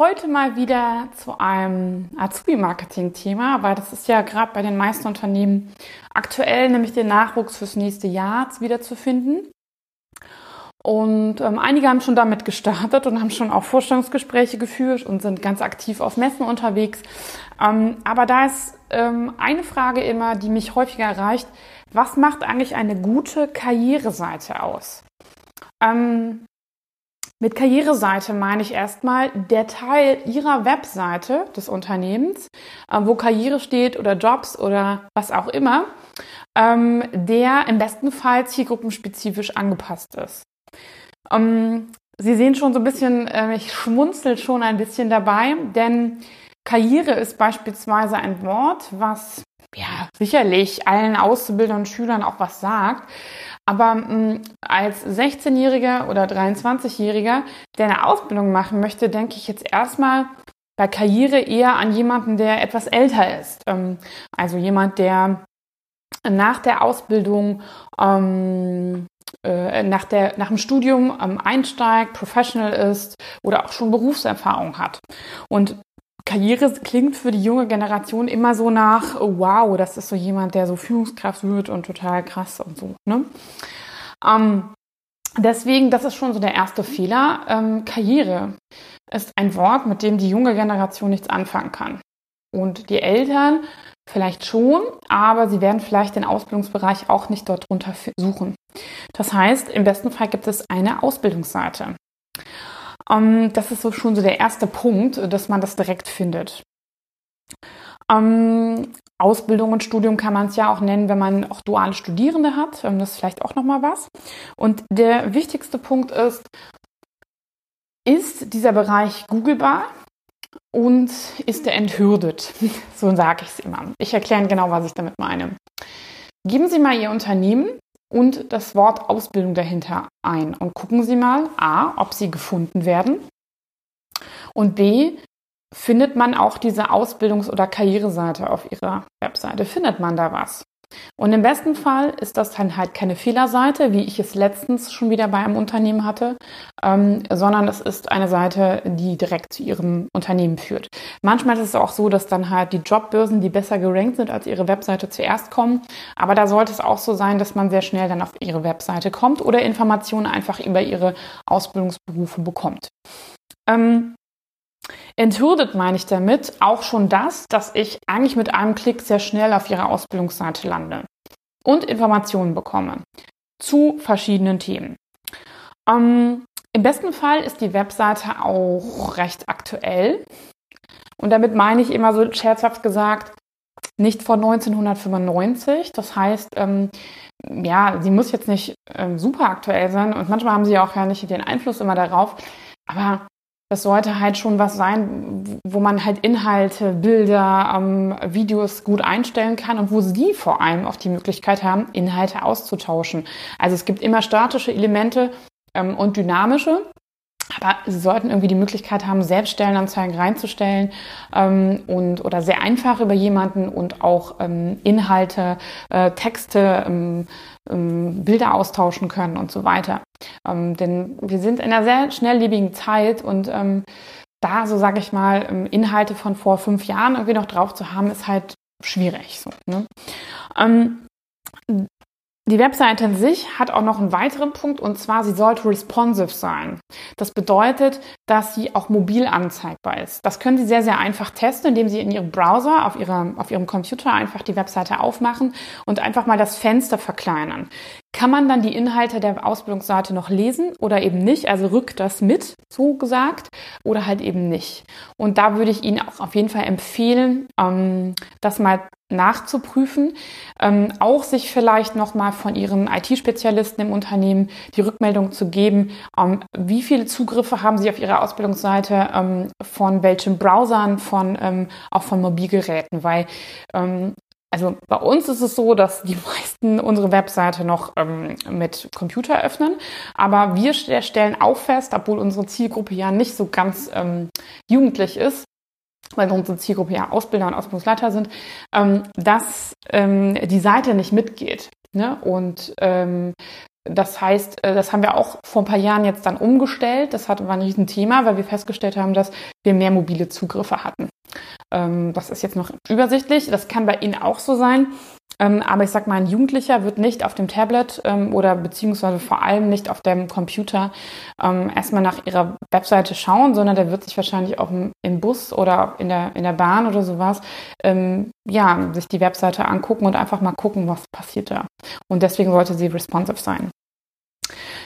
heute mal wieder zu einem Azubi-Marketing-Thema, weil das ist ja gerade bei den meisten Unternehmen aktuell, nämlich den Nachwuchs fürs nächste Jahr wiederzufinden. Und ähm, einige haben schon damit gestartet und haben schon auch Vorstellungsgespräche geführt und sind ganz aktiv auf Messen unterwegs. Ähm, aber da ist ähm, eine Frage immer, die mich häufiger erreicht. Was macht eigentlich eine gute Karriereseite aus? Ähm, mit Karriereseite meine ich erstmal der Teil Ihrer Webseite des Unternehmens, äh, wo Karriere steht oder Jobs oder was auch immer, ähm, der im besten Fall zielgruppenspezifisch angepasst ist. Ähm, Sie sehen schon so ein bisschen, äh, ich schmunzel schon ein bisschen dabei, denn Karriere ist beispielsweise ein Wort, was ja sicherlich allen Auszubildern und Schülern auch was sagt. Aber mh, mm, als 16-Jähriger oder 23-Jähriger, der eine Ausbildung machen möchte, denke ich jetzt erstmal bei Karriere eher an jemanden, der etwas älter ist. Ähm, also jemand, der nach der Ausbildung ähm, äh, nach, der, nach dem Studium ähm, einsteigt, professional ist oder auch schon Berufserfahrung hat. Und Karriere klingt für die junge Generation immer so nach, wow, das ist so jemand, der so Führungskraft wird und total krass und so. Ne? Ähm, deswegen, das ist schon so der erste Fehler. Ähm, Karriere ist ein Wort, mit dem die junge Generation nichts anfangen kann. Und die Eltern vielleicht schon, aber sie werden vielleicht den Ausbildungsbereich auch nicht dort drunter suchen. Das heißt, im besten Fall gibt es eine Ausbildungsseite. Ähm, das ist so schon so der erste Punkt, dass man das direkt findet. Ähm, Ausbildung und Studium kann man es ja auch nennen, wenn man auch duale Studierende hat. Ähm, das ist vielleicht auch nochmal was. Und der wichtigste Punkt ist, ist dieser Bereich googlebar und ist er enthürdet? So sage ich es immer. Ich erkläre genau, was ich damit meine. Geben Sie mal Ihr Unternehmen und das Wort Ausbildung dahinter ein. Und gucken Sie mal, a, ob sie gefunden werden. Und b, findet man auch diese Ausbildungs- oder Karriereseite auf Ihrer Webseite, findet man da was. Und im besten Fall ist das dann halt keine Fehlerseite, wie ich es letztens schon wieder bei einem Unternehmen hatte, ähm, sondern es ist eine Seite, die direkt zu ihrem Unternehmen führt. Manchmal ist es auch so, dass dann halt die Jobbörsen, die besser gerankt sind als ihre Webseite zuerst kommen. Aber da sollte es auch so sein, dass man sehr schnell dann auf ihre Webseite kommt oder Informationen einfach über ihre Ausbildungsberufe bekommt. Ähm, Enthürdet meine ich damit auch schon das, dass ich eigentlich mit einem Klick sehr schnell auf Ihrer Ausbildungsseite lande und Informationen bekomme zu verschiedenen Themen. Ähm, Im besten Fall ist die Webseite auch recht aktuell. Und damit meine ich immer so scherzhaft gesagt, nicht von 1995. Das heißt, ähm, ja, sie muss jetzt nicht ähm, super aktuell sein und manchmal haben sie auch ja nicht den Einfluss immer darauf. Aber das sollte halt schon was sein, wo man halt Inhalte, Bilder, ähm, Videos gut einstellen kann und wo Sie vor allem auch die Möglichkeit haben, Inhalte auszutauschen. Also es gibt immer statische Elemente ähm, und dynamische. Aber Sie sollten irgendwie die Möglichkeit haben, selbst Stellenanzeigen reinzustellen ähm, und oder sehr einfach über jemanden und auch ähm, Inhalte, äh, Texte, ähm, ähm, Bilder austauschen können und so weiter. Ähm, denn wir sind in einer sehr schnelllebigen Zeit und ähm, da, so sage ich mal, ähm, Inhalte von vor fünf Jahren irgendwie noch drauf zu haben, ist halt schwierig. So, ne? Ähm, die Webseite an sich hat auch noch einen weiteren Punkt und zwar, sie sollte responsive sein. Das bedeutet, dass sie auch mobil anzeigbar ist. Das können Sie sehr, sehr einfach testen, indem Sie in Ihrem Browser, auf, ihrer, auf Ihrem Computer einfach die Webseite aufmachen und einfach mal das Fenster verkleinern. Kann man dann die Inhalte der Ausbildungsseite noch lesen oder eben nicht? Also rückt das mit, so gesagt, oder halt eben nicht. Und da würde ich Ihnen auch auf jeden Fall empfehlen, ähm, das mal nachzuprüfen, ähm, auch sich vielleicht nochmal von Ihren IT-Spezialisten im Unternehmen die Rückmeldung zu geben, ähm, wie viele Zugriffe haben Sie auf Ihrer Ausbildungsseite, ähm, von welchen Browsern, von, ähm, auch von Mobilgeräten, weil ähm, also bei uns ist es so, dass die meisten unsere Webseite noch ähm, mit Computer öffnen, aber wir stellen auch fest, obwohl unsere Zielgruppe ja nicht so ganz ähm, jugendlich ist, weil unsere Zielgruppe ja Ausbilder und Ausbildungsleiter sind, ähm, dass ähm, die Seite nicht mitgeht. Ne? Und ähm, das heißt, äh, das haben wir auch vor ein paar Jahren jetzt dann umgestellt. Das war ein Riesenthema, weil wir festgestellt haben, dass wir mehr mobile Zugriffe hatten. Ähm, das ist jetzt noch übersichtlich. Das kann bei Ihnen auch so sein. Ähm, aber ich sag mal, ein Jugendlicher wird nicht auf dem Tablet ähm, oder beziehungsweise vor allem nicht auf dem Computer erstmal nach ihrer Webseite schauen, sondern der wird sich wahrscheinlich auch im Bus oder in der, in der Bahn oder sowas, ja, sich die Webseite angucken und einfach mal gucken, was passiert da. Und deswegen sollte sie responsive sein.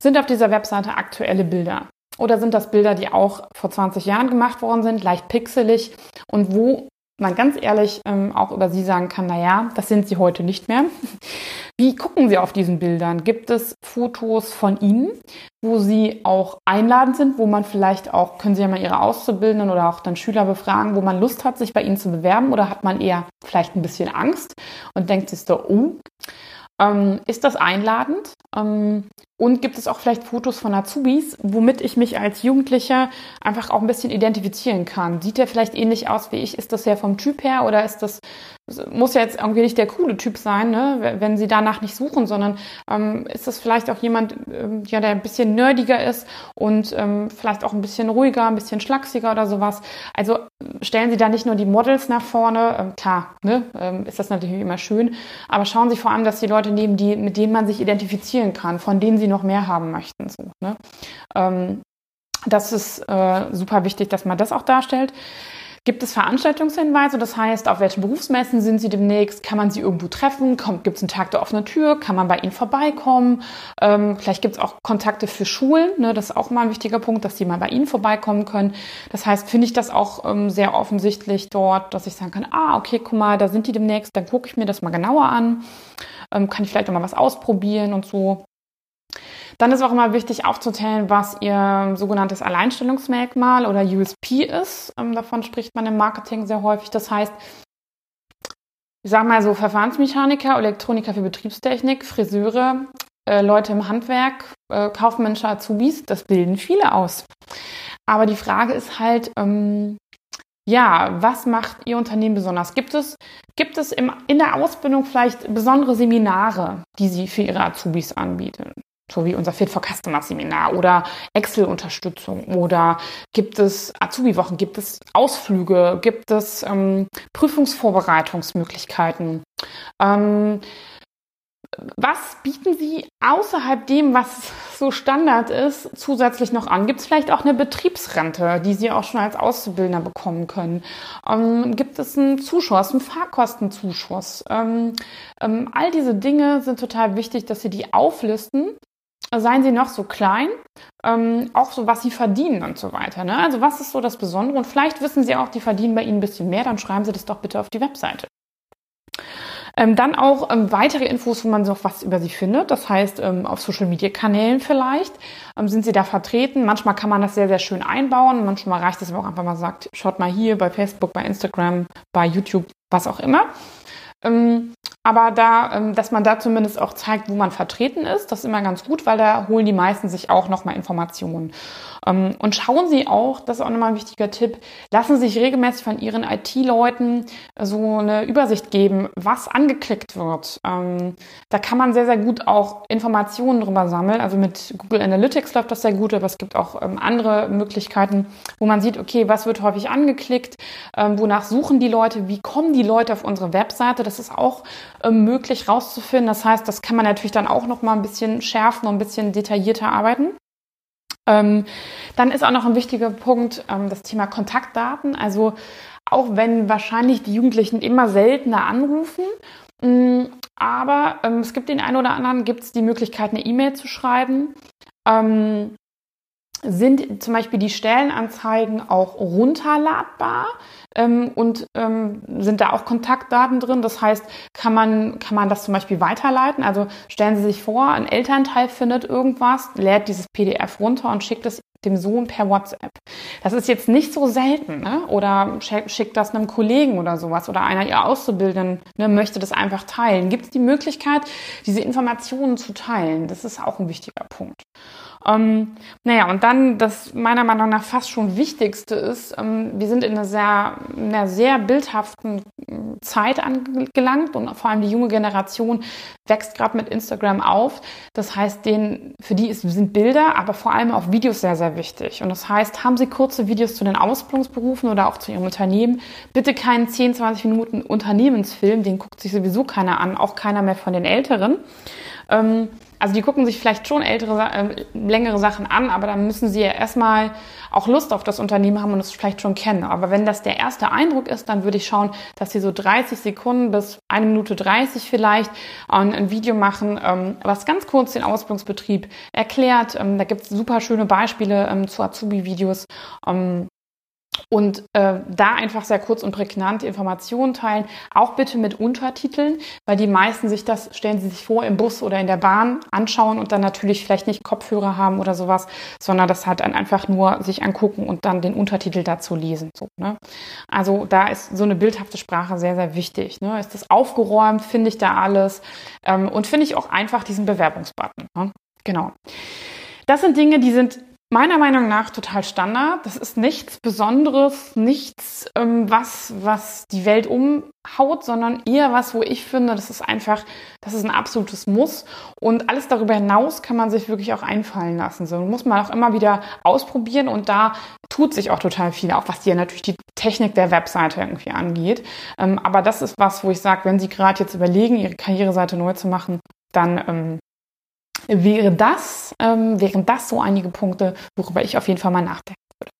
Sind auf dieser Webseite aktuelle Bilder? Oder sind das Bilder, die auch vor 20 Jahren gemacht worden sind, leicht pixelig und wo man ganz ehrlich ähm, auch über sie sagen kann, na ja, das sind sie heute nicht mehr. Wie gucken Sie auf diesen Bildern? Gibt es Fotos von Ihnen, wo Sie auch einladend sind, wo man vielleicht auch, können Sie ja mal Ihre Auszubildenden oder auch dann Schüler befragen, wo man Lust hat, sich bei Ihnen zu bewerben oder hat man eher vielleicht ein bisschen Angst und denkt sich so, oh, ähm, ist das einladend? Ähm, und gibt es auch vielleicht Fotos von Azubis, womit ich mich als Jugendlicher einfach auch ein bisschen identifizieren kann? Sieht der vielleicht ähnlich aus wie ich? Ist das ja vom Typ her oder ist das, muss ja jetzt irgendwie nicht der coole Typ sein, ne? wenn Sie danach nicht suchen, sondern ähm, ist das vielleicht auch jemand, ähm, ja, der ein bisschen nerdiger ist und ähm, vielleicht auch ein bisschen ruhiger, ein bisschen schlachsiger oder sowas? Also stellen Sie da nicht nur die Models nach vorne, ähm, klar, ne? Ähm, ist das natürlich immer schön, aber schauen Sie vor allem, dass die Leute nehmen, die, mit denen man sich identifizieren kann, von denen Sie sie noch mehr haben möchten. So, ne? ähm, das ist äh, super wichtig, dass man das auch darstellt. Gibt es Veranstaltungshinweise? Das heißt, auf welchen Berufsmessen sind Sie demnächst? Kann man Sie irgendwo treffen? Gibt es einen Tag der offenen Tür? Kann man bei Ihnen vorbeikommen? Ähm, vielleicht gibt es auch Kontakte für Schulen. Ne? Das ist auch mal ein wichtiger Punkt, dass die mal bei Ihnen vorbeikommen können. Das heißt, finde ich das auch ähm, sehr offensichtlich dort, dass ich sagen kann, ah, okay, guck mal, da sind die demnächst, dann gucke ich mir das mal genauer an. Ähm, kann ich vielleicht auch mal was ausprobieren und so. Dann ist auch immer wichtig aufzuzählen, was ihr sogenanntes Alleinstellungsmerkmal oder USP ist. Ähm, davon spricht man im Marketing sehr häufig. Das heißt, ich sage mal so Verfahrensmechaniker, Elektroniker für Betriebstechnik, Friseure, äh, Leute im Handwerk, äh, kaufmännische Azubis, das bilden viele aus. Aber die Frage ist halt, ähm, ja, was macht Ihr Unternehmen besonders? Gibt es, gibt es im, in der Ausbildung vielleicht besondere Seminare, die Sie für Ihre Azubis anbieten? So wie unser Fit for Customer Seminar oder Excel-Unterstützung oder gibt es Azubi-Wochen, gibt es Ausflüge, gibt es ähm, Prüfungsvorbereitungsmöglichkeiten. Ähm, was bieten Sie außerhalb dem, was so Standard ist, zusätzlich noch an? Gibt es vielleicht auch eine Betriebsrente, die Sie auch schon als Auszubildender bekommen können? Ähm, gibt es einen Zuschuss, einen Fahrkostenzuschuss? Ähm, ähm, all diese Dinge sind total wichtig, dass Sie die auflisten, seien sie noch so klein, ähm, auch so, was sie verdienen und so weiter. Ne? Also was ist so das Besondere? Und vielleicht wissen sie auch, die verdienen bei ihnen ein bisschen mehr, dann schreiben sie das doch bitte auf die Webseite. Ähm, dann auch ähm, weitere Infos, wo man noch was über sie findet. Das heißt, ähm, auf Social-Media-Kanälen vielleicht ähm, sind sie da vertreten. Manchmal kann man das sehr, sehr schön einbauen. Manchmal reicht es, man auch einfach mal sagt, schaut mal hier bei Facebook, bei Instagram, bei YouTube, was auch immer. Ähm, aber da, ähm, dass man da zumindest auch zeigt, wo man vertreten ist, das ist immer ganz gut, weil da holen die meisten sich auch nochmal Informationen. Ähm, und schauen Sie auch, das ist auch nochmal ein wichtiger Tipp, lassen Sie sich regelmäßig von Ihren IT-Leuten so eine Übersicht geben, was angeklickt wird. Ähm, da kann man sehr, sehr gut auch Informationen drüber sammeln. Also mit Google Analytics läuft das sehr gut, aber es gibt auch andere Möglichkeiten, wo man sieht, okay, was wird häufig angeklickt, wonach suchen die Leute, wie kommen die Leute auf unsere Webseite. Das ist auch ähm, möglich rauszufinden. Das heißt, das kann man natürlich dann auch noch mal ein bisschen schärfen und ein bisschen detaillierter arbeiten. Ähm, dann ist auch noch ein wichtiger Punkt ähm, das Thema Kontaktdaten. Also auch wenn wahrscheinlich die Jugendlichen immer seltener anrufen, mh, mm, aber ähm, es gibt den einen oder anderen, gibt es die Möglichkeit, eine E-Mail zu schreiben. Ähm, sind zum Beispiel die Stellenanzeigen auch runterladbar ähm, und ähm, sind da auch Kontaktdaten drin. Das heißt, kann man, kann man das zum Beispiel weiterleiten. Also stellen Sie sich vor, ein Elternteil findet irgendwas, lädt dieses PDF runter und schickt es dem Sohn per WhatsApp. Das ist jetzt nicht so selten, ne? Oder schickt das einem Kollegen oder sowas oder einer ihr Auszubildenden ne, möchte das einfach teilen. Gibt es die Möglichkeit, diese Informationen zu teilen? Das ist auch ein wichtiger Punkt. Ähm, naja, und dann das meiner Meinung nach fast schon Wichtigste ist, ähm, wir sind in einer sehr, einer sehr bildhaften äh, Zeit angelangt und vor allem die junge Generation wächst gerade mit Instagram auf. Das heißt, denen, für die ist, sind Bilder, aber vor allem auch Videos sehr, sehr wichtig. Und das heißt, haben Sie kurze Videos zu den Ausbildungsberufen oder auch zu Ihrem Unternehmen, bitte keinen 10, 20 Minuten Unternehmensfilm, den guckt sich sowieso keiner an, auch keiner mehr von den Älteren. Ähm, also die gucken sich vielleicht schon ältere, äh, längere Sachen an, aber dann müssen sie ja erstmal auch Lust auf das Unternehmen haben und es vielleicht schon kennen. Aber wenn das der erste Eindruck ist, dann würde ich schauen, dass sie so 30 Sekunden bis eine Minute 30 vielleicht ähm, ein Video machen, ähm, was ganz kurz den Ausbildungsbetrieb erklärt. Ähm, da gibt es super schöne Beispiele ähm, zu Azubi-Videos. Und äh, da einfach sehr kurz und prägnant Informationen teilen, auch bitte mit Untertiteln, weil die meisten sich das, stellen sie sich vor, im Bus oder in der Bahn anschauen und dann natürlich vielleicht nicht Kopfhörer haben oder sowas, sondern das halt dann einfach nur sich angucken und dann den Untertitel dazu lesen. So, ne? Also da ist so eine bildhafte Sprache sehr, sehr wichtig. Ne? Ist das aufgeräumt, finde ich da alles ähm, und finde ich auch einfach diesen Bewerbungsbutton. Ne? Genau. Das sind Dinge, die sind meiner Meinung nach total Standard. Das ist nichts Besonderes, nichts, ähm, was, was die Welt umhaut, sondern eher was, wo ich finde, das ist einfach, das ist ein absolutes Muss. Und alles darüber hinaus kann man sich wirklich auch einfallen lassen. So muss man auch immer wieder ausprobieren und da tut sich auch total viel, auch was hier natürlich die Technik der Webseite irgendwie angeht. Ähm, aber das ist was, wo ich sage, wenn Sie gerade jetzt überlegen, Ihre Karriereseite neu zu machen, dann ähm, wäre das, ähm, wären das so einige Punkte, worüber ich auf jeden Fall mal nachdenken würde.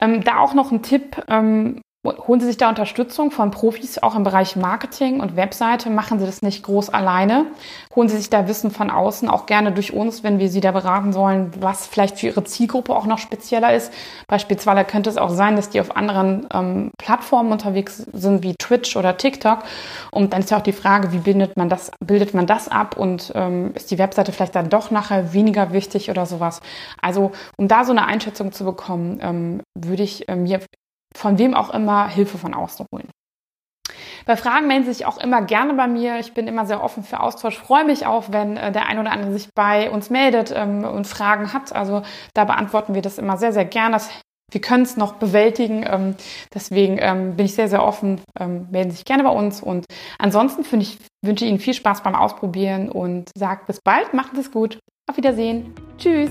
Ähm, da auch noch ein Tipp, ähm, Holen Sie sich da Unterstützung von Profis, auch im Bereich Marketing und Webseite. Machen Sie das nicht groß alleine. Holen Sie sich da Wissen von außen, auch gerne durch uns, wenn wir Sie da beraten sollen, was vielleicht für Ihre Zielgruppe auch noch spezieller ist. Beispielsweise könnte es auch sein, dass die auf anderen ähm, Plattformen unterwegs sind, wie Twitch oder TikTok. Und dann ist ja auch die Frage, wie bildet man das, bildet man das ab und ähm, ist die Webseite vielleicht dann doch nachher weniger wichtig oder sowas. Also, um da so eine Einschätzung zu bekommen, ähm, würde ich ähm, mir von wem auch immer Hilfe von außen holen. Bei Fragen melden Sie sich auch immer gerne bei mir. Ich bin immer sehr offen für Austausch. Freue mich auch, wenn äh, der ein oder andere sich bei uns meldet ähm, und Fragen hat. Also da beantworten wir das immer sehr, sehr gerne. Wir können es noch bewältigen. Ähm, deswegen ähm, bin ich sehr, sehr offen. Melden Sie sich gerne bei uns. Und ansonsten ich, wünsche ich Ihnen viel Spaß beim Ausprobieren und sage bis bald. Macht es gut. Auf Wiedersehen. Tschüss.